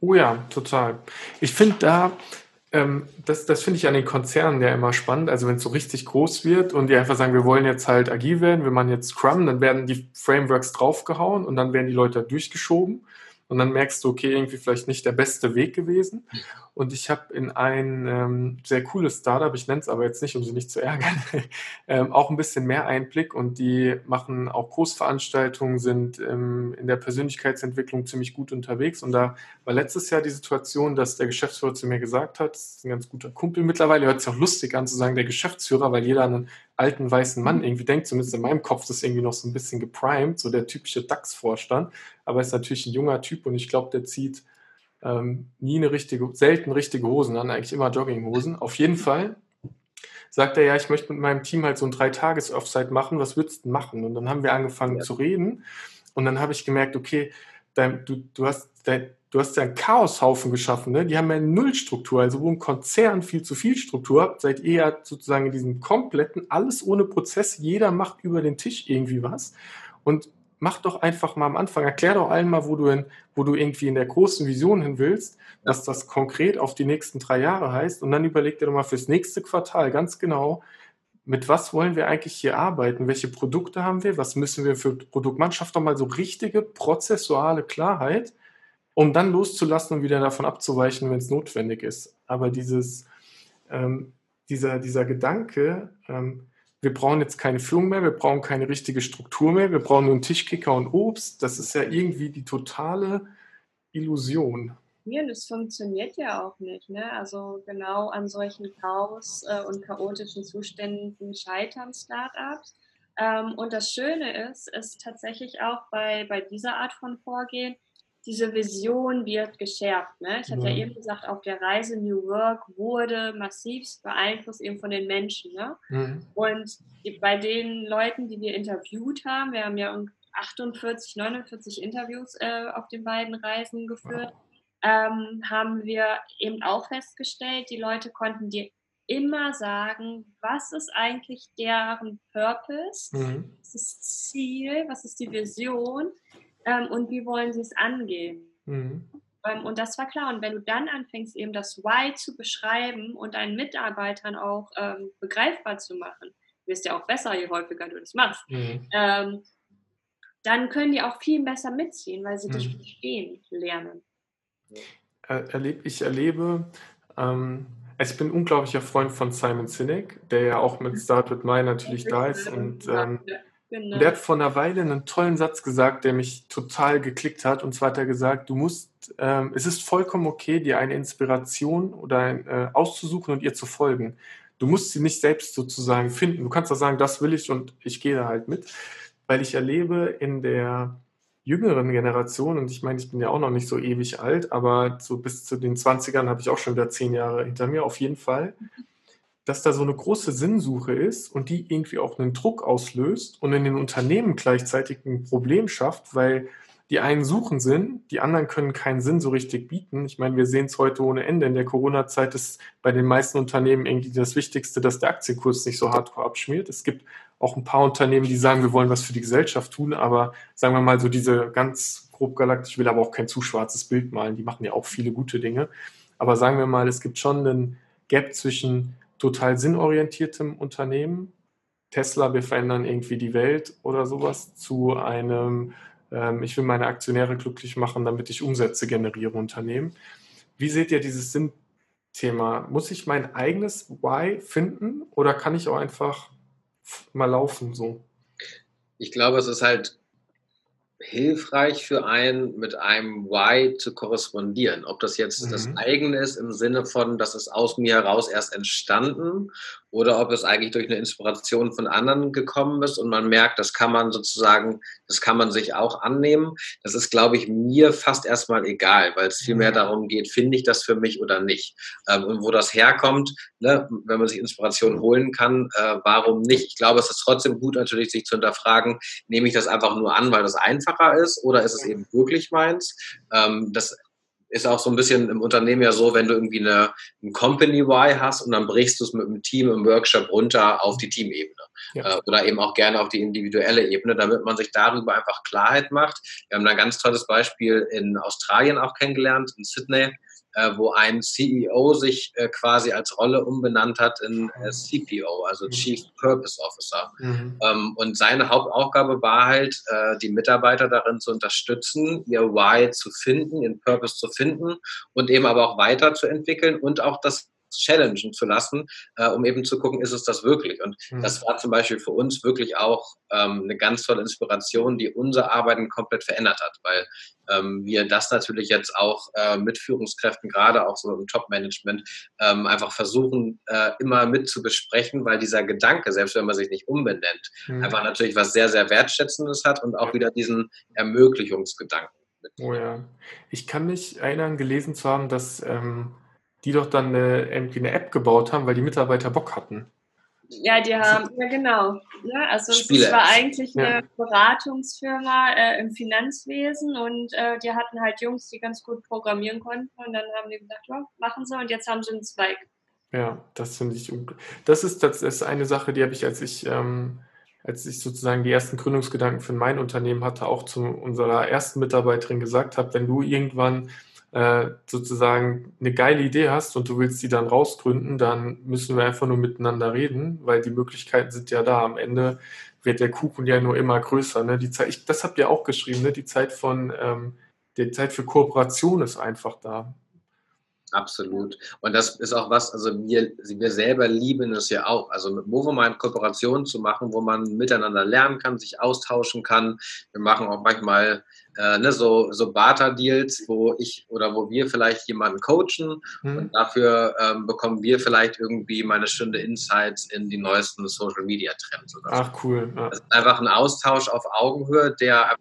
Oh ja, total. Ich finde da, ähm, das, das finde ich an den Konzernen ja immer spannend. Also wenn es so richtig groß wird und die einfach sagen, wir wollen jetzt halt agil werden, wir machen jetzt Scrum, dann werden die Frameworks draufgehauen und dann werden die Leute durchgeschoben und dann merkst du, okay, irgendwie vielleicht nicht der beste Weg gewesen. Und ich habe in ein ähm, sehr cooles Startup, ich nenne es aber jetzt nicht, um sie nicht zu ärgern, ähm, auch ein bisschen mehr Einblick und die machen auch Großveranstaltungen, sind ähm, in der Persönlichkeitsentwicklung ziemlich gut unterwegs. Und da war letztes Jahr die Situation, dass der Geschäftsführer zu mir gesagt hat, das ist ein ganz guter Kumpel mittlerweile, hört sich auch lustig an zu sagen, der Geschäftsführer, weil jeder einen alten weißen Mann irgendwie denkt, zumindest in meinem Kopf, das ist irgendwie noch so ein bisschen geprimed, so der typische DAX-Vorstand. Aber ist natürlich ein junger Typ und ich glaube, der zieht ähm, nie eine richtige, selten richtige Hosen an, eigentlich immer Jogginghosen. Auf jeden Fall sagt er, ja, ich möchte mit meinem Team halt so ein Drei-Tages-Offsite machen, was würdest du machen? Und dann haben wir angefangen ja. zu reden und dann habe ich gemerkt, okay, dein, du, du hast dein, du hast ja einen Chaoshaufen geschaffen, ne? Die haben ja eine Nullstruktur, also wo ein Konzern viel zu viel Struktur hat, seid ihr ja sozusagen in diesem kompletten, alles ohne Prozess, jeder macht über den Tisch irgendwie was. Und mach doch einfach mal am Anfang, erklär doch allen mal, wo du, in, wo du irgendwie in der großen Vision hin willst, was das konkret auf die nächsten drei Jahre heißt. Und dann überleg dir doch mal fürs nächste Quartal ganz genau, mit was wollen wir eigentlich hier arbeiten? Welche Produkte haben wir? Was müssen wir für Produkt machen? Schaff doch mal so richtige prozessuale Klarheit, um dann loszulassen und wieder davon abzuweichen, wenn es notwendig ist. Aber dieses, ähm, dieser, dieser Gedanke, ähm, wir brauchen jetzt keine Führung mehr, wir brauchen keine richtige Struktur mehr, wir brauchen nur einen Tischkicker und Obst. Das ist ja irgendwie die totale Illusion. Ja, das funktioniert ja auch nicht. Ne? Also genau an solchen Chaos äh, und chaotischen Zuständen scheitern Startups. Ähm, und das Schöne ist, ist tatsächlich auch bei, bei dieser Art von Vorgehen, diese Vision wird geschärft. Ne? Ich hatte ja. ja eben gesagt, auf der Reise New Work wurde massiv beeinflusst eben von den Menschen. Ne? Mhm. Und die, bei den Leuten, die wir interviewt haben, wir haben ja 48, 49 Interviews äh, auf den beiden Reisen geführt, wow. ähm, haben wir eben auch festgestellt, die Leute konnten dir immer sagen, was ist eigentlich deren Purpose, mhm. was ist das Ziel, was ist die Vision ähm, und wie wollen sie es angehen. Mhm. Ähm, und das war klar. Und wenn du dann anfängst, eben das Why zu beschreiben und deinen Mitarbeitern auch ähm, begreifbar zu machen, wirst ja auch besser, je häufiger du das machst, mhm. ähm, dann können die auch viel besser mitziehen, weil sie mhm. dich verstehen lernen. Ich erlebe, ähm, also ich bin ein unglaublicher Freund von Simon Sinek, der ja auch mit Start With My natürlich da ist und Genau. Der hat vor einer Weile einen tollen Satz gesagt, der mich total geklickt hat. Und zwar hat er gesagt, du musst, ähm, es ist vollkommen okay, dir eine Inspiration oder ein, äh, auszusuchen und ihr zu folgen. Du musst sie nicht selbst sozusagen finden. Du kannst doch sagen, das will ich und ich gehe da halt mit. Weil ich erlebe in der jüngeren Generation, und ich meine, ich bin ja auch noch nicht so ewig alt, aber so bis zu den 20ern habe ich auch schon wieder zehn Jahre hinter mir, auf jeden Fall dass da so eine große Sinnsuche ist und die irgendwie auch einen Druck auslöst und in den Unternehmen gleichzeitig ein Problem schafft, weil die einen suchen Sinn, die anderen können keinen Sinn so richtig bieten. Ich meine, wir sehen es heute ohne Ende. In der Corona-Zeit ist bei den meisten Unternehmen irgendwie das Wichtigste, dass der Aktienkurs nicht so hardcore abschmiert. Es gibt auch ein paar Unternehmen, die sagen, wir wollen was für die Gesellschaft tun, aber sagen wir mal so diese ganz grob galaktisch, ich will aber auch kein zu schwarzes Bild malen, die machen ja auch viele gute Dinge. Aber sagen wir mal, es gibt schon einen Gap zwischen total sinnorientiertem Unternehmen, Tesla, wir verändern irgendwie die Welt oder sowas, zu einem, ähm, ich will meine Aktionäre glücklich machen, damit ich Umsätze generiere Unternehmen. Wie seht ihr dieses Sinnthema? Muss ich mein eigenes Why finden oder kann ich auch einfach mal laufen so? Ich glaube, es ist halt hilfreich für einen, mit einem Why zu korrespondieren. Ob das jetzt mhm. das eigene ist im Sinne von, das ist aus mir heraus erst entstanden oder ob es eigentlich durch eine Inspiration von anderen gekommen ist und man merkt, das kann man sozusagen, das kann man sich auch annehmen. Das ist, glaube ich, mir fast erstmal egal, weil es vielmehr mhm. darum geht, finde ich das für mich oder nicht. Ähm, und wo das herkommt, ne, wenn man sich Inspiration holen kann, äh, warum nicht? Ich glaube, es ist trotzdem gut natürlich, sich zu hinterfragen, nehme ich das einfach nur an, weil das einfacher ist oder ist es eben wirklich meins? Ähm, das ist auch so ein bisschen im Unternehmen ja so, wenn du irgendwie eine, ein Company Y hast und dann brichst du es mit dem Team im Workshop runter auf die Teamebene ja. äh, oder eben auch gerne auf die individuelle Ebene, damit man sich darüber einfach Klarheit macht. Wir haben da ein ganz tolles Beispiel in Australien auch kennengelernt, in Sydney wo ein CEO sich äh, quasi als Rolle umbenannt hat in äh, CPO, also mhm. Chief Purpose Officer. Mhm. Ähm, und seine Hauptaufgabe war halt, äh, die Mitarbeiter darin zu unterstützen, ihr Why zu finden, ihren Purpose zu finden und eben aber auch weiterzuentwickeln und auch das challengen zu lassen, äh, um eben zu gucken, ist es das wirklich? Und mhm. das war zum Beispiel für uns wirklich auch ähm, eine ganz tolle Inspiration, die unser Arbeiten komplett verändert hat, weil ähm, wir das natürlich jetzt auch äh, mit Führungskräften, gerade auch so im Top-Management, ähm, einfach versuchen, äh, immer mit zu besprechen, weil dieser Gedanke, selbst wenn man sich nicht umbenennt, mhm. einfach natürlich was sehr, sehr Wertschätzendes hat und auch wieder diesen Ermöglichungsgedanken. Oh ja. Ich kann mich erinnern, gelesen zu haben, dass ähm, die doch dann eine, irgendwie eine App gebaut haben, weil die Mitarbeiter Bock hatten. Ja, die haben, ja genau. Ja, also es war eigentlich eine ja. Beratungsfirma äh, im Finanzwesen und äh, die hatten halt Jungs, die ganz gut programmieren konnten und dann haben die gesagt, ja, machen sie und jetzt haben sie einen Zweig. Ja, das finde ich, das ist, das ist eine Sache, die habe ich, als ich, ähm, als ich sozusagen die ersten Gründungsgedanken für mein Unternehmen hatte, auch zu unserer ersten Mitarbeiterin gesagt habe, wenn du irgendwann äh, sozusagen eine geile Idee hast und du willst die dann rausgründen, dann müssen wir einfach nur miteinander reden, weil die Möglichkeiten sind ja da. Am Ende wird der Kuchen ja nur immer größer. Ne? Die Zeit, ich, das habt ihr auch geschrieben, ne? die Zeit von ähm, die Zeit für Kooperation ist einfach da. Absolut. Und das ist auch was, also wir, wir selber lieben es ja auch. Also mit Movomind Kooperationen zu machen, wo man miteinander lernen kann, sich austauschen kann. Wir machen auch manchmal äh, ne, so, so Barter-Deals, wo ich oder wo wir vielleicht jemanden coachen mhm. und dafür ähm, bekommen wir vielleicht irgendwie meine Stunde Insights in die neuesten Social Media Trends. Oder Ach, cool. Ja. Das ist einfach ein Austausch auf Augenhöhe, der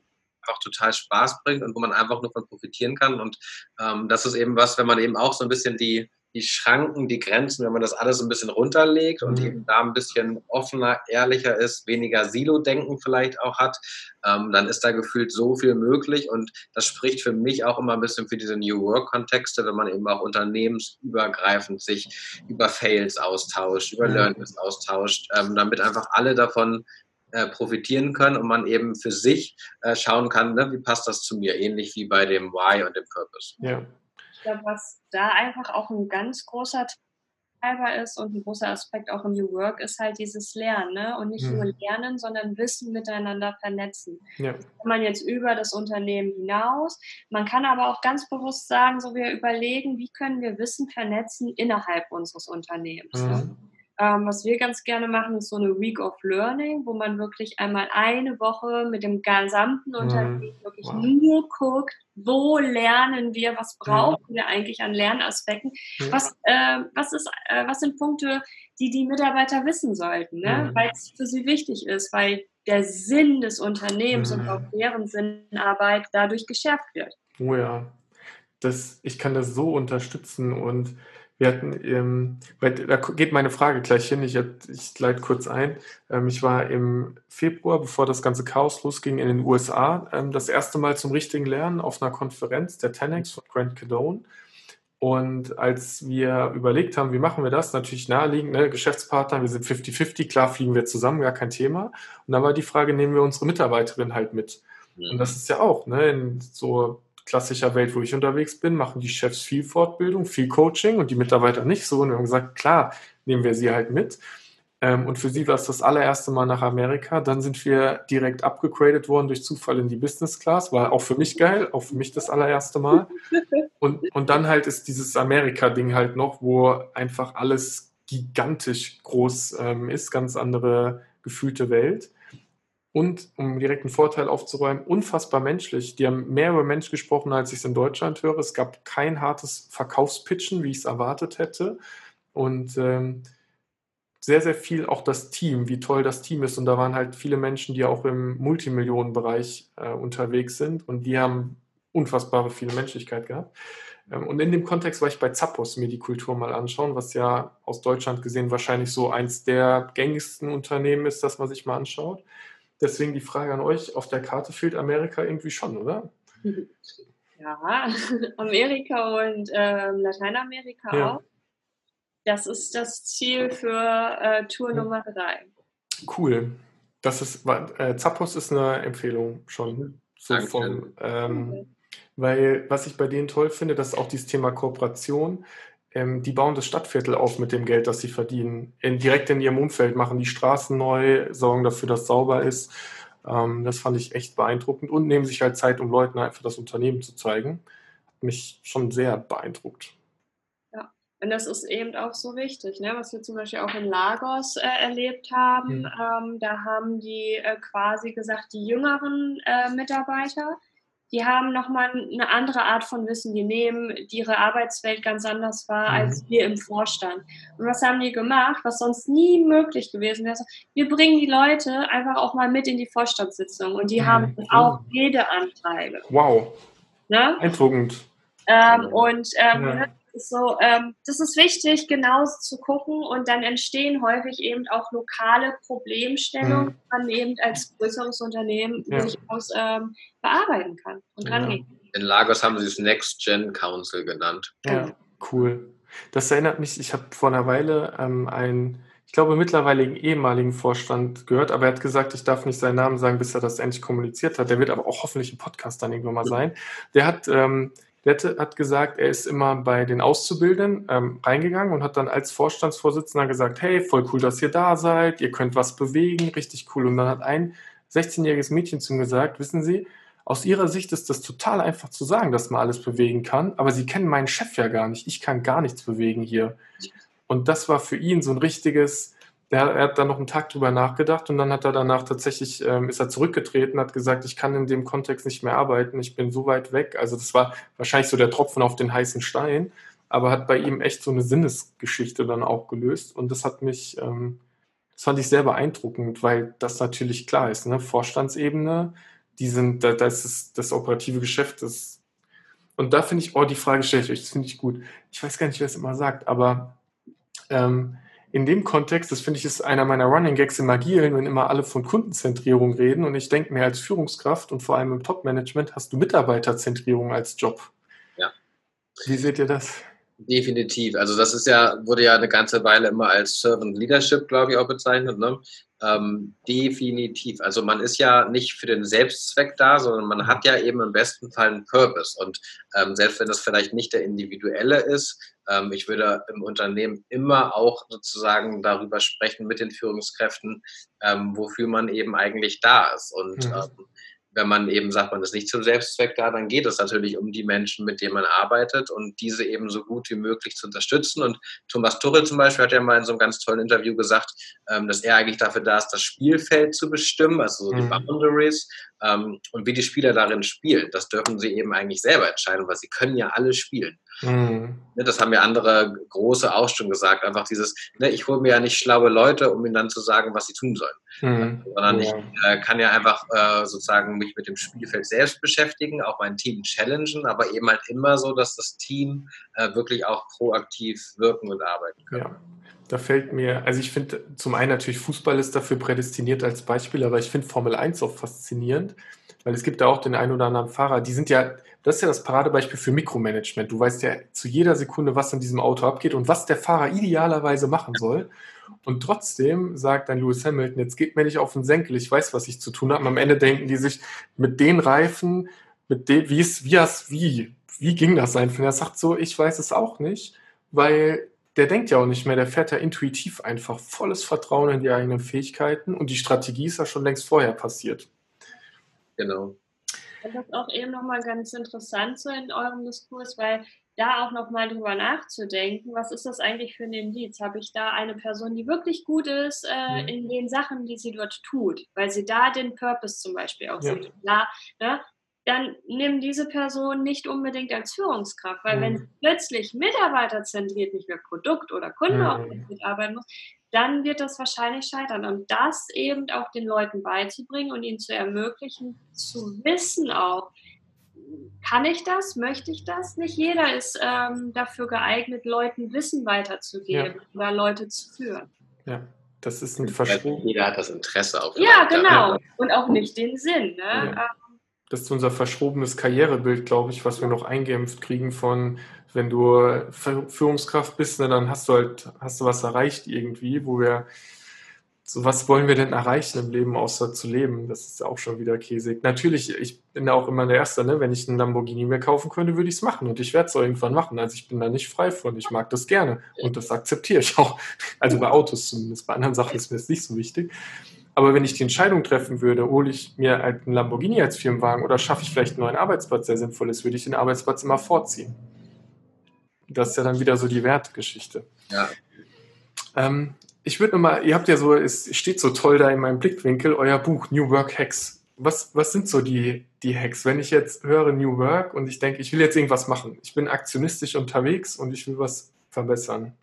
einfach total Spaß bringt und wo man einfach nur von profitieren kann. Und ähm, das ist eben was, wenn man eben auch so ein bisschen die, die Schranken, die Grenzen, wenn man das alles ein bisschen runterlegt und mhm. eben da ein bisschen offener, ehrlicher ist, weniger Silo-Denken vielleicht auch hat, ähm, dann ist da gefühlt so viel möglich und das spricht für mich auch immer ein bisschen für diese New Work-Kontexte, wenn man eben auch unternehmensübergreifend sich über Fails austauscht, über mhm. Learnings austauscht, ähm, damit einfach alle davon äh, profitieren können und man eben für sich äh, schauen kann, ne, wie passt das zu mir, ähnlich wie bei dem Why und dem Purpose. Ja. Ich glaube, was da einfach auch ein ganz großer Teil ist und ein großer Aspekt auch im New Work ist halt dieses Lernen ne? und nicht mhm. nur lernen, sondern Wissen miteinander vernetzen. Ja. Das kann man jetzt über das Unternehmen hinaus. Man kann aber auch ganz bewusst sagen, so wir überlegen, wie können wir Wissen vernetzen innerhalb unseres Unternehmens. Ne? Mhm. Ne? Ähm, was wir ganz gerne machen, ist so eine Week of Learning, wo man wirklich einmal eine Woche mit dem gesamten mhm. Unternehmen wirklich wow. nur guckt, wo lernen wir, was brauchen ja. wir eigentlich an Lernaspekten, ja. was, äh, was, ist, äh, was sind Punkte, die die Mitarbeiter wissen sollten, ne? Mhm. weil es für sie wichtig ist, weil der Sinn des Unternehmens mhm. und auch deren Sinnarbeit dadurch geschärft wird. Oh ja, das, ich kann das so unterstützen und wir hatten, ähm, da geht meine Frage gleich hin, ich, ich leite kurz ein. Ähm, ich war im Februar, bevor das ganze Chaos losging, in den USA, ähm, das erste Mal zum richtigen Lernen auf einer Konferenz der 10 von Grant Cadone. Und als wir überlegt haben, wie machen wir das, natürlich naheliegend, ne, Geschäftspartner, wir sind 50-50, klar fliegen wir zusammen, gar kein Thema. Und dann war die Frage, nehmen wir unsere Mitarbeiterin halt mit? Und das ist ja auch, ne, in so klassischer Welt, wo ich unterwegs bin, machen die Chefs viel Fortbildung, viel Coaching und die Mitarbeiter nicht so. Und wir haben gesagt, klar, nehmen wir sie halt mit. Ähm, und für sie war es das allererste Mal nach Amerika. Dann sind wir direkt abgegradet worden durch Zufall in die Business Class. War auch für mich geil, auch für mich das allererste Mal. Und, und dann halt ist dieses Amerika-Ding halt noch, wo einfach alles gigantisch groß ähm, ist, ganz andere gefühlte Welt und, um direkt einen Vorteil aufzuräumen, unfassbar menschlich. Die haben mehr über Mensch gesprochen, als ich es in Deutschland höre. Es gab kein hartes Verkaufspitchen, wie ich es erwartet hätte. Und ähm, sehr, sehr viel auch das Team, wie toll das Team ist. Und da waren halt viele Menschen, die auch im Multimillionenbereich äh, unterwegs sind. Und die haben unfassbare viele Menschlichkeit gehabt. Ähm, und in dem Kontext war ich bei Zappos mir die Kultur mal anschauen, was ja aus Deutschland gesehen wahrscheinlich so eins der gängigsten Unternehmen ist, das man sich mal anschaut. Deswegen die Frage an euch, auf der Karte fehlt Amerika irgendwie schon, oder? Ja, Amerika und äh, Lateinamerika ja. auch. Das ist das Ziel für äh, Tour Nummer drei. Cool. Das ist, äh, Zappos ist eine Empfehlung schon. So vom, ähm, weil was ich bei denen toll finde, das ist auch dieses Thema Kooperation. Ähm, die bauen das Stadtviertel auf mit dem Geld, das sie verdienen. In, direkt in ihrem Umfeld machen die Straßen neu, sorgen dafür, dass es sauber ist. Ähm, das fand ich echt beeindruckend und nehmen sich halt Zeit, um Leuten einfach das Unternehmen zu zeigen. Hat mich schon sehr beeindruckt. Ja, und das ist eben auch so wichtig, ne? was wir zum Beispiel auch in Lagos äh, erlebt haben. Mhm. Ähm, da haben die äh, quasi gesagt, die jüngeren äh, Mitarbeiter, die haben nochmal eine andere Art von Wissen. Die nehmen, die ihre Arbeitswelt ganz anders war mhm. als wir im Vorstand. Und was haben die gemacht, was sonst nie möglich gewesen wäre? Wir bringen die Leute einfach auch mal mit in die Vorstandssitzung und die mhm. haben auch Redeanteile. Wow. Ne? Eindruckend. Ähm, und ähm, ja. So, ähm, das ist wichtig, genau zu gucken und dann entstehen häufig eben auch lokale Problemstellungen, mhm. man eben als größeres Unternehmen ja. durchaus ähm, bearbeiten kann und ja. rangehen. In Lagos haben sie es Next Gen Council genannt. Ja, cool. Das erinnert mich, ich habe vor einer Weile ähm, einen, ich glaube, mittlerweile ehemaligen Vorstand gehört, aber er hat gesagt, ich darf nicht seinen Namen sagen, bis er das endlich kommuniziert hat. Der wird aber auch hoffentlich im Podcast dann irgendwann mal sein. Der hat ähm, der hat gesagt, er ist immer bei den Auszubildenden ähm, reingegangen und hat dann als Vorstandsvorsitzender gesagt, hey, voll cool, dass ihr da seid, ihr könnt was bewegen, richtig cool. Und dann hat ein 16-jähriges Mädchen zu ihm gesagt, wissen Sie, aus Ihrer Sicht ist das total einfach zu sagen, dass man alles bewegen kann, aber Sie kennen meinen Chef ja gar nicht. Ich kann gar nichts bewegen hier. Und das war für ihn so ein richtiges, der, er hat dann noch einen Tag drüber nachgedacht und dann hat er danach tatsächlich, ähm, ist er zurückgetreten, hat gesagt, ich kann in dem Kontext nicht mehr arbeiten, ich bin so weit weg. Also das war wahrscheinlich so der Tropfen auf den heißen Stein, aber hat bei ihm echt so eine Sinnesgeschichte dann auch gelöst und das hat mich, ähm, das fand ich sehr beeindruckend, weil das natürlich klar ist, ne? Vorstandsebene, die sind, da, das ist das operative Geschäft, das und da finde ich, oh, die Frage stelle ich euch, das finde ich gut. Ich weiß gar nicht, wer es immer sagt, aber ähm, in dem Kontext, das finde ich, ist einer meiner Running Gags im Agilen, wenn immer alle von Kundenzentrierung reden und ich denke mir als Führungskraft und vor allem im Top-Management hast du Mitarbeiterzentrierung als Job. Ja. Wie seht ihr das? Definitiv. Also das ist ja, wurde ja eine ganze Weile immer als Servant Leadership, glaube ich, auch bezeichnet. Ne? Ähm, definitiv. Also man ist ja nicht für den Selbstzweck da, sondern man hat ja eben im besten Fall einen Purpose. Und ähm, selbst wenn das vielleicht nicht der individuelle ist, ähm, ich würde im Unternehmen immer auch sozusagen darüber sprechen mit den Führungskräften, ähm, wofür man eben eigentlich da ist. Und mhm. Wenn man eben sagt, man ist nicht zum Selbstzweck da, dann geht es natürlich um die Menschen, mit denen man arbeitet und diese eben so gut wie möglich zu unterstützen. Und Thomas Tuchel zum Beispiel hat ja mal in so einem ganz tollen Interview gesagt, ähm, dass er eigentlich dafür da ist, das Spielfeld zu bestimmen, also so die mhm. Boundaries ähm, und wie die Spieler darin spielen. Das dürfen sie eben eigentlich selber entscheiden, weil sie können ja alle spielen. Mhm. Ne, das haben ja andere große auch schon gesagt. Einfach dieses, ne, ich hole mir ja nicht schlaue Leute, um ihnen dann zu sagen, was sie tun sollen. Mhm. Sondern ja. ich äh, kann ja einfach äh, sozusagen mich mit dem Spielfeld selbst beschäftigen, auch mein Team challengen, aber eben halt immer so, dass das Team äh, wirklich auch proaktiv wirken und arbeiten kann. Ja. Da fällt mir, also ich finde zum einen natürlich Fußball ist dafür prädestiniert als Beispiel, aber ich finde Formel 1 auch faszinierend, weil es gibt da auch den einen oder anderen Fahrer, die sind ja, das ist ja das Paradebeispiel für Mikromanagement. Du weißt ja zu jeder Sekunde, was in diesem Auto abgeht und was der Fahrer idealerweise machen soll. Und trotzdem sagt dann Lewis Hamilton, jetzt geht mir nicht auf den Senkel, ich weiß, was ich zu tun habe. Und am Ende denken die sich, mit den Reifen, mit dem, wie ist, wie, wie, wie ging das einfach? Und er sagt so, ich weiß es auch nicht, weil der denkt ja auch nicht mehr, der fährt ja intuitiv einfach volles Vertrauen in die eigenen Fähigkeiten und die Strategie ist ja schon längst vorher passiert. Genau. Das ist auch eben nochmal ganz interessant so in eurem Diskurs, weil da auch nochmal drüber nachzudenken, was ist das eigentlich für ein Indiz? Habe ich da eine Person, die wirklich gut ist äh, mhm. in den Sachen, die sie dort tut, weil sie da den Purpose zum Beispiel auch ja. sieht. Klar, ne? dann nimm diese Person nicht unbedingt als Führungskraft, weil mhm. wenn sie plötzlich mitarbeiterzentriert nicht mehr Produkt- oder Kundenorientiert mhm. arbeiten muss, dann wird das wahrscheinlich scheitern. Und das eben auch den Leuten beizubringen und ihnen zu ermöglichen, zu wissen auch, kann ich das? Möchte ich das? Nicht jeder ist ähm, dafür geeignet, Leuten Wissen weiterzugeben ja. oder Leute zu führen. Ja, das ist ein Versprung. Jeder hat das Interesse auf. Ja, genau. Und auch nicht den Sinn. Ne? Ja. Ähm, das ist unser verschrobenes Karrierebild, glaube ich, was wir noch eingeimpft kriegen von, wenn du Führungskraft bist, ne, dann hast du halt, hast du was erreicht irgendwie, wo wir so was wollen wir denn erreichen im Leben, außer zu leben? Das ist auch schon wieder käsig. Natürlich, ich bin auch immer der Erste, ne? wenn ich einen Lamborghini mir kaufen könnte, würde ich es machen und ich werde es irgendwann machen. Also ich bin da nicht frei von. Ich mag das gerne und das akzeptiere ich auch. Also bei Autos zumindest. Bei anderen Sachen ist mir das nicht so wichtig. Aber wenn ich die Entscheidung treffen würde, hole ich mir halt einen Lamborghini als Firmenwagen oder schaffe ich vielleicht einen neuen Arbeitsplatz, der sinnvoll ist, würde ich den Arbeitsplatz immer vorziehen. Das ist ja dann wieder so die Wertgeschichte. Ja. Ähm, ich würde nochmal, ihr habt ja so, es steht so toll da in meinem Blickwinkel, euer Buch New Work Hacks. Was, was sind so die, die Hacks? Wenn ich jetzt höre New Work und ich denke, ich will jetzt irgendwas machen, ich bin aktionistisch unterwegs und ich will was verbessern.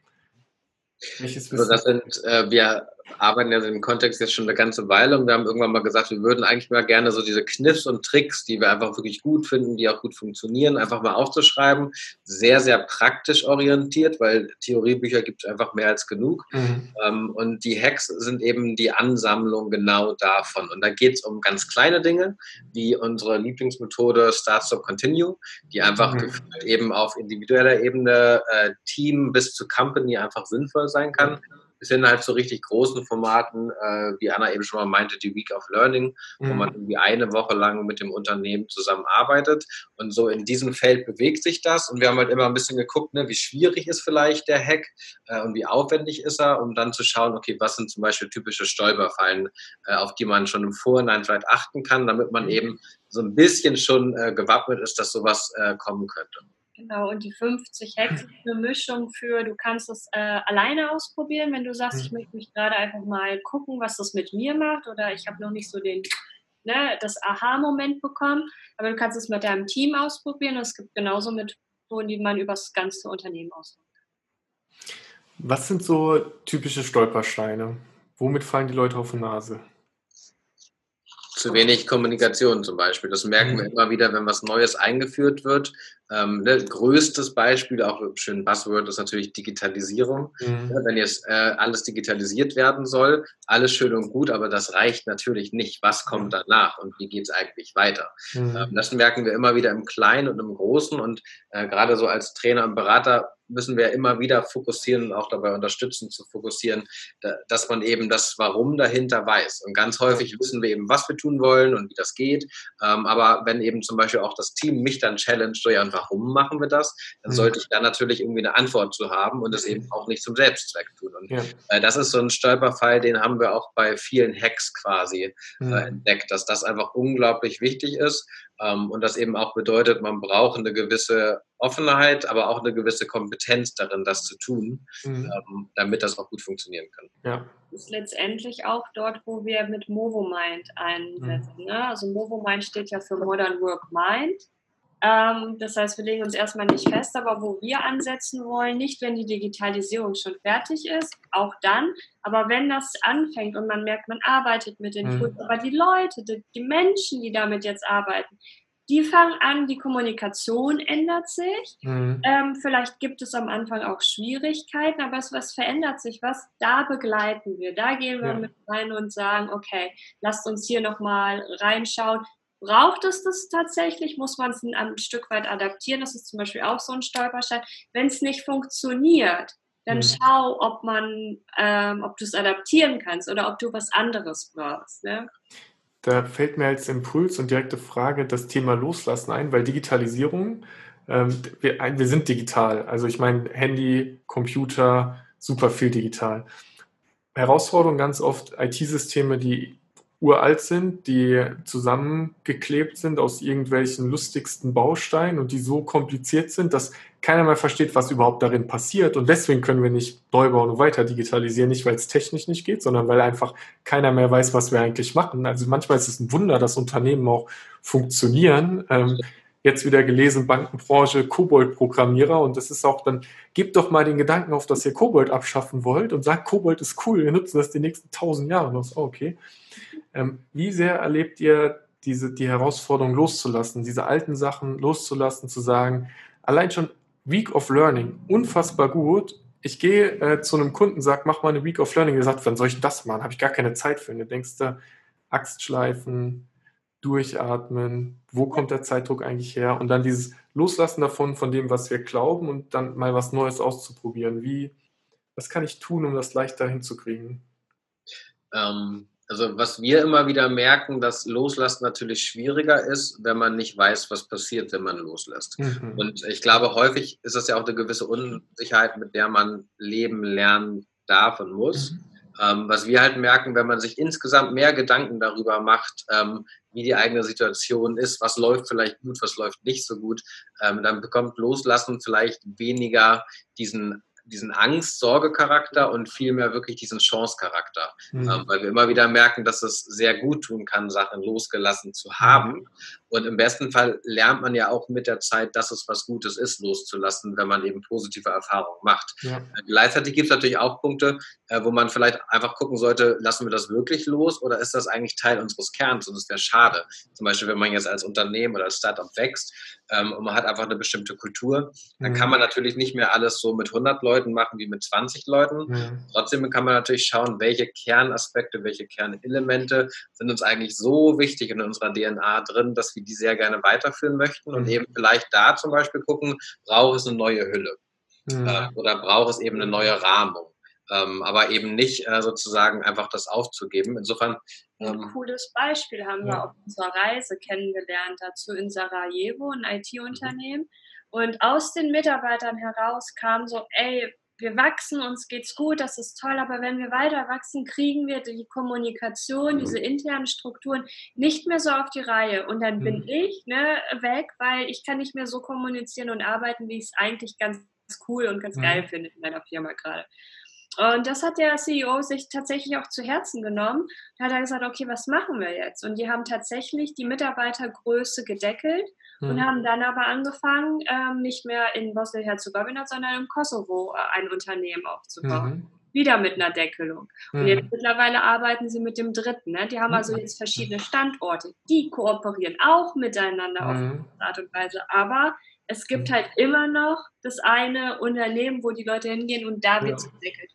Also das sind, äh, wir arbeiten ja im Kontext jetzt schon eine ganze Weile und wir haben irgendwann mal gesagt, wir würden eigentlich mal gerne so diese Kniffs und Tricks, die wir einfach wirklich gut finden, die auch gut funktionieren, einfach mal aufzuschreiben. Sehr, sehr praktisch orientiert, weil Theoriebücher gibt es einfach mehr als genug. Mhm. Ähm, und die Hacks sind eben die Ansammlung genau davon. Und da geht es um ganz kleine Dinge, wie unsere Lieblingsmethode Start, Stop, Continue, die einfach mhm. eben auf individueller Ebene äh, Team bis zu Company einfach sinnvoll sein kann. Mhm bis hin halt zu richtig großen Formaten, äh, wie Anna eben schon mal meinte, die Week of Learning, mhm. wo man irgendwie eine Woche lang mit dem Unternehmen zusammenarbeitet. Und so in diesem Feld bewegt sich das. Und wir haben halt immer ein bisschen geguckt, ne, wie schwierig ist vielleicht der Hack äh, und wie aufwendig ist er, um dann zu schauen, okay, was sind zum Beispiel typische Stolperfallen, äh, auf die man schon im Vorhinein vielleicht achten kann, damit man mhm. eben so ein bisschen schon äh, gewappnet ist, dass sowas äh, kommen könnte. Genau, und die 50 Hacks ist eine Mischung für, du kannst es äh, alleine ausprobieren, wenn du sagst, mhm. ich möchte mich gerade einfach mal gucken, was das mit mir macht oder ich habe noch nicht so den, ne, das Aha-Moment bekommen, aber du kannst es mit deinem Team ausprobieren und es gibt genauso Methoden, die man über das ganze Unternehmen ausprobieren kann. Was sind so typische Stolpersteine? Womit fallen die Leute auf die Nase? Zu wenig Kommunikation zum Beispiel. Das merken wir mhm. immer wieder, wenn was Neues eingeführt wird. Ähm, ne, größtes Beispiel, auch schön Buzzword, ist natürlich Digitalisierung. Mhm. wenn jetzt äh, alles digitalisiert werden soll, alles schön und gut, aber das reicht natürlich nicht. Was kommt mhm. danach und wie geht es eigentlich weiter? Mhm. Ähm, das merken wir immer wieder im Kleinen und im Großen und äh, gerade so als Trainer und Berater müssen wir immer wieder fokussieren und auch dabei unterstützen zu fokussieren, dass man eben das Warum dahinter weiß. Und ganz häufig wissen wir eben, was wir tun wollen und wie das geht. Ähm, aber wenn eben zum Beispiel auch das Team mich dann challenge, so ja, und warum machen wir das, dann mhm. sollte ich da natürlich irgendwie eine Antwort zu haben und es eben auch nicht zum Selbstzweck tun. Und ja. Äh, das ist so ein Stolperfall, den haben wir auch bei vielen Hacks quasi äh, mhm. entdeckt, dass das einfach unglaublich wichtig ist ähm, und das eben auch bedeutet, man braucht eine gewisse Offenheit, aber auch eine gewisse Kompetenz darin, das zu tun, mhm. ähm, damit das auch gut funktionieren kann. Ja. Das ist letztendlich auch dort, wo wir mit MovoMind einsetzen. Mhm. Ne? Also MovoMind steht ja für Modern Work Mind. Ähm, das heißt, wir legen uns erstmal nicht fest, aber wo wir ansetzen wollen, nicht wenn die Digitalisierung schon fertig ist, auch dann, aber wenn das anfängt und man merkt, man arbeitet mit den mhm. Aber die Leute, die, die Menschen, die damit jetzt arbeiten, die fangen an, die Kommunikation ändert sich. Mhm. Ähm, vielleicht gibt es am Anfang auch Schwierigkeiten, aber es was verändert sich, was da begleiten wir. Da gehen wir ja. mit rein und sagen, okay, lasst uns hier nochmal reinschauen. Braucht es das tatsächlich? Muss man es ein, Stück weit adaptieren? Das ist zum Beispiel auch so ein Stolperstein. Wenn es nicht funktioniert, dann mhm. schau, ob man, ähm, ob du es adaptieren kannst oder ob du was anderes brauchst. Ne? Da fällt mir als Impuls und direkte Frage das Thema Loslassen ein, weil Digitalisierung, ähm, wir, wir sind digital. Also ich meine, Handy, Computer, super viel digital. Herausforderung ganz oft IT-Systeme, die uralt sind, die zusammengeklebt sind aus irgendwelchen lustigsten Bausteinen und die so kompliziert sind, dass keiner mehr versteht, was überhaupt darin passiert. Und deswegen können wir nicht neu bauen und weiter digitalisieren, nicht weil es technisch nicht geht, sondern weil einfach keiner mehr weiß, was wir eigentlich machen. Also manchmal ist es ein Wunder, dass Unternehmen auch funktionieren. Ähm, jetzt wieder gelesen, Bankenbranche, Kobold-Programmierer und das ist auch dann, gebt doch mal den Gedanken auf, dass ihr Kobold abschaffen wollt und sagt, Kobold ist cool, wir nutzen das die nächsten tausend Jahre noch. Oh, okay. Ähm, wie sehr erlebt ihr diese, die Herausforderung loszulassen, diese alten Sachen loszulassen, zu sagen, allein schon Week of Learning, unfassbar gut. Ich gehe äh, zu einem Kunden, sage, mach mal eine Week of Learning. Er sagt, wann soll ich das machen? Habe ich gar keine Zeit für. Und du denkst da, Axtschleifen, durchatmen, wo kommt der Zeitdruck eigentlich her und dann dieses Loslassen davon, von dem, was wir glauben und dann mal was Neues auszuprobieren. Wie, was kann ich tun, um das leichter hinzukriegen? Ähm, also was wir immer wieder merken, dass Loslassen natürlich schwieriger ist, wenn man nicht weiß, was passiert, wenn man loslässt. Mhm. Und ich glaube, häufig ist das ja auch eine gewisse Unsicherheit, mit der man leben lernen darf und muss. Mhm. Ähm, was wir halt merken, wenn man sich insgesamt mehr Gedanken darüber macht, ähm, wie die eigene Situation ist, was läuft vielleicht gut, was läuft nicht so gut, ähm, dann bekommt Loslassen vielleicht weniger diesen diesen Angst-Sorge-Charakter und vielmehr wirklich diesen Chance-Charakter. Mhm. Ähm, weil wir immer wieder merken, dass es sehr gut tun kann, Sachen losgelassen zu haben. Und im besten Fall lernt man ja auch mit der Zeit, dass es was Gutes ist, loszulassen, wenn man eben positive Erfahrungen macht. Ja. Äh, gleichzeitig gibt es natürlich auch Punkte, äh, wo man vielleicht einfach gucken sollte, lassen wir das wirklich los oder ist das eigentlich Teil unseres Kerns und es wäre schade. Zum Beispiel, wenn man jetzt als Unternehmen oder als Startup wächst ähm, und man hat einfach eine bestimmte Kultur, dann mhm. kann man natürlich nicht mehr alles so mit 100 Leuten machen wie mit 20 Leuten. Mhm. Trotzdem kann man natürlich schauen, welche Kernaspekte, welche Kernelemente sind uns eigentlich so wichtig in unserer DNA drin, dass wir die sehr gerne weiterführen möchten und mhm. eben vielleicht da zum Beispiel gucken, braucht es eine neue Hülle mhm. äh, oder braucht es eben eine neue Rahmung. Ähm, aber eben nicht äh, sozusagen einfach das aufzugeben. Insofern. Ähm, ein cooles Beispiel haben ja. wir auf unserer Reise kennengelernt dazu in Sarajevo, ein IT-Unternehmen. Mhm. Und aus den Mitarbeitern heraus kam so, ey, wir wachsen, uns geht's gut, das ist toll, aber wenn wir weiter wachsen, kriegen wir die Kommunikation, diese mhm. internen Strukturen nicht mehr so auf die Reihe. Und dann bin mhm. ich ne, weg, weil ich kann nicht mehr so kommunizieren und arbeiten, wie ich es eigentlich ganz cool und ganz mhm. geil finde in meiner Firma gerade. Und das hat der CEO sich tatsächlich auch zu Herzen genommen. Da hat er gesagt, okay, was machen wir jetzt? Und die haben tatsächlich die Mitarbeitergröße gedeckelt mhm. und haben dann aber angefangen, ähm, nicht mehr in Bosnien-Herzegowina, sondern im Kosovo äh, ein Unternehmen aufzubauen. Mhm. Wieder mit einer Deckelung. Und jetzt mhm. mittlerweile arbeiten sie mit dem dritten. Ne? Die haben also mhm. jetzt verschiedene Standorte. Die kooperieren auch miteinander auf mhm. diese Art und Weise. Aber es gibt halt immer noch das eine Unternehmen, wo die Leute hingehen und da wird ja. gedeckelt.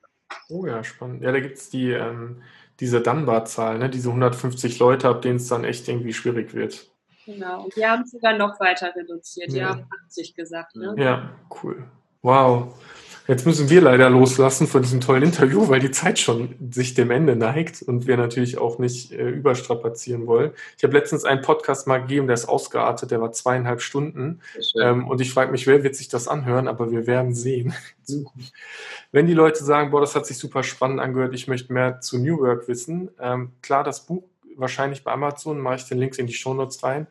Oh ja, spannend. Ja, da gibt es die, ähm, diese Dunbar-Zahl, ne? diese 150 Leute, ab denen es dann echt irgendwie schwierig wird. Genau, und die haben es sogar noch weiter reduziert. Die ja. haben 80 gesagt. Ne? Ja, cool. Wow. Jetzt müssen wir leider loslassen von diesem tollen Interview, weil die Zeit schon sich dem Ende neigt und wir natürlich auch nicht äh, überstrapazieren wollen. Ich habe letztens einen Podcast mal gegeben, der ist ausgeartet, der war zweieinhalb Stunden. Ähm, und ich frage mich, wer wird sich das anhören, aber wir werden sehen. Wenn die Leute sagen, boah, das hat sich super spannend angehört, ich möchte mehr zu New Work wissen, ähm, klar, das Buch wahrscheinlich bei Amazon, mache ich den Links in die Shownotes rein.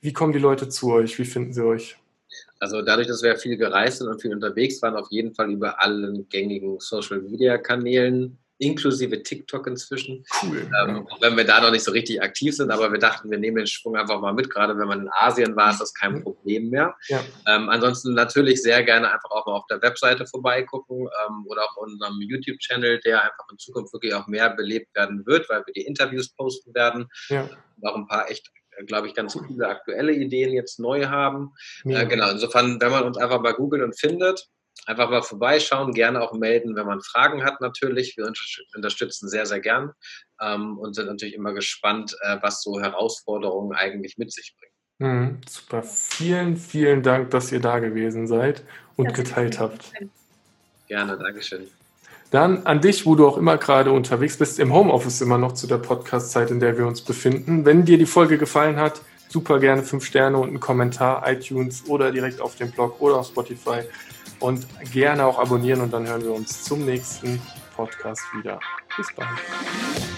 Wie kommen die Leute zu euch? Wie finden sie euch? Also dadurch, dass wir viel gereist sind und viel unterwegs waren, auf jeden Fall über allen gängigen Social-Media-Kanälen, inklusive TikTok inzwischen. Cool. Ähm, auch wenn wir da noch nicht so richtig aktiv sind, aber wir dachten, wir nehmen den Schwung einfach mal mit. Gerade wenn man in Asien war, ist das kein mhm. Problem mehr. Ja. Ähm, ansonsten natürlich sehr gerne einfach auch mal auf der Webseite vorbeigucken ähm, oder auch unserem YouTube-Channel, der einfach in Zukunft wirklich auch mehr belebt werden wird, weil wir die Interviews posten werden. Ja. Und auch ein paar echt glaube ich, ganz coole aktuelle Ideen jetzt neu haben. Ja. Äh, genau, insofern, wenn man uns einfach mal googelt und findet, einfach mal vorbeischauen, gerne auch melden, wenn man Fragen hat natürlich. Wir unterstützen sehr, sehr gern ähm, und sind natürlich immer gespannt, äh, was so Herausforderungen eigentlich mit sich bringen. Mhm, super. Vielen, vielen Dank, dass ihr da gewesen seid und geteilt habt. Gerne, Dankeschön. Dann an dich, wo du auch immer gerade unterwegs bist, im Homeoffice immer noch zu der Podcast-Zeit, in der wir uns befinden. Wenn dir die Folge gefallen hat, super gerne fünf Sterne und einen Kommentar, iTunes oder direkt auf dem Blog oder auf Spotify. Und gerne auch abonnieren und dann hören wir uns zum nächsten Podcast wieder. Bis bald.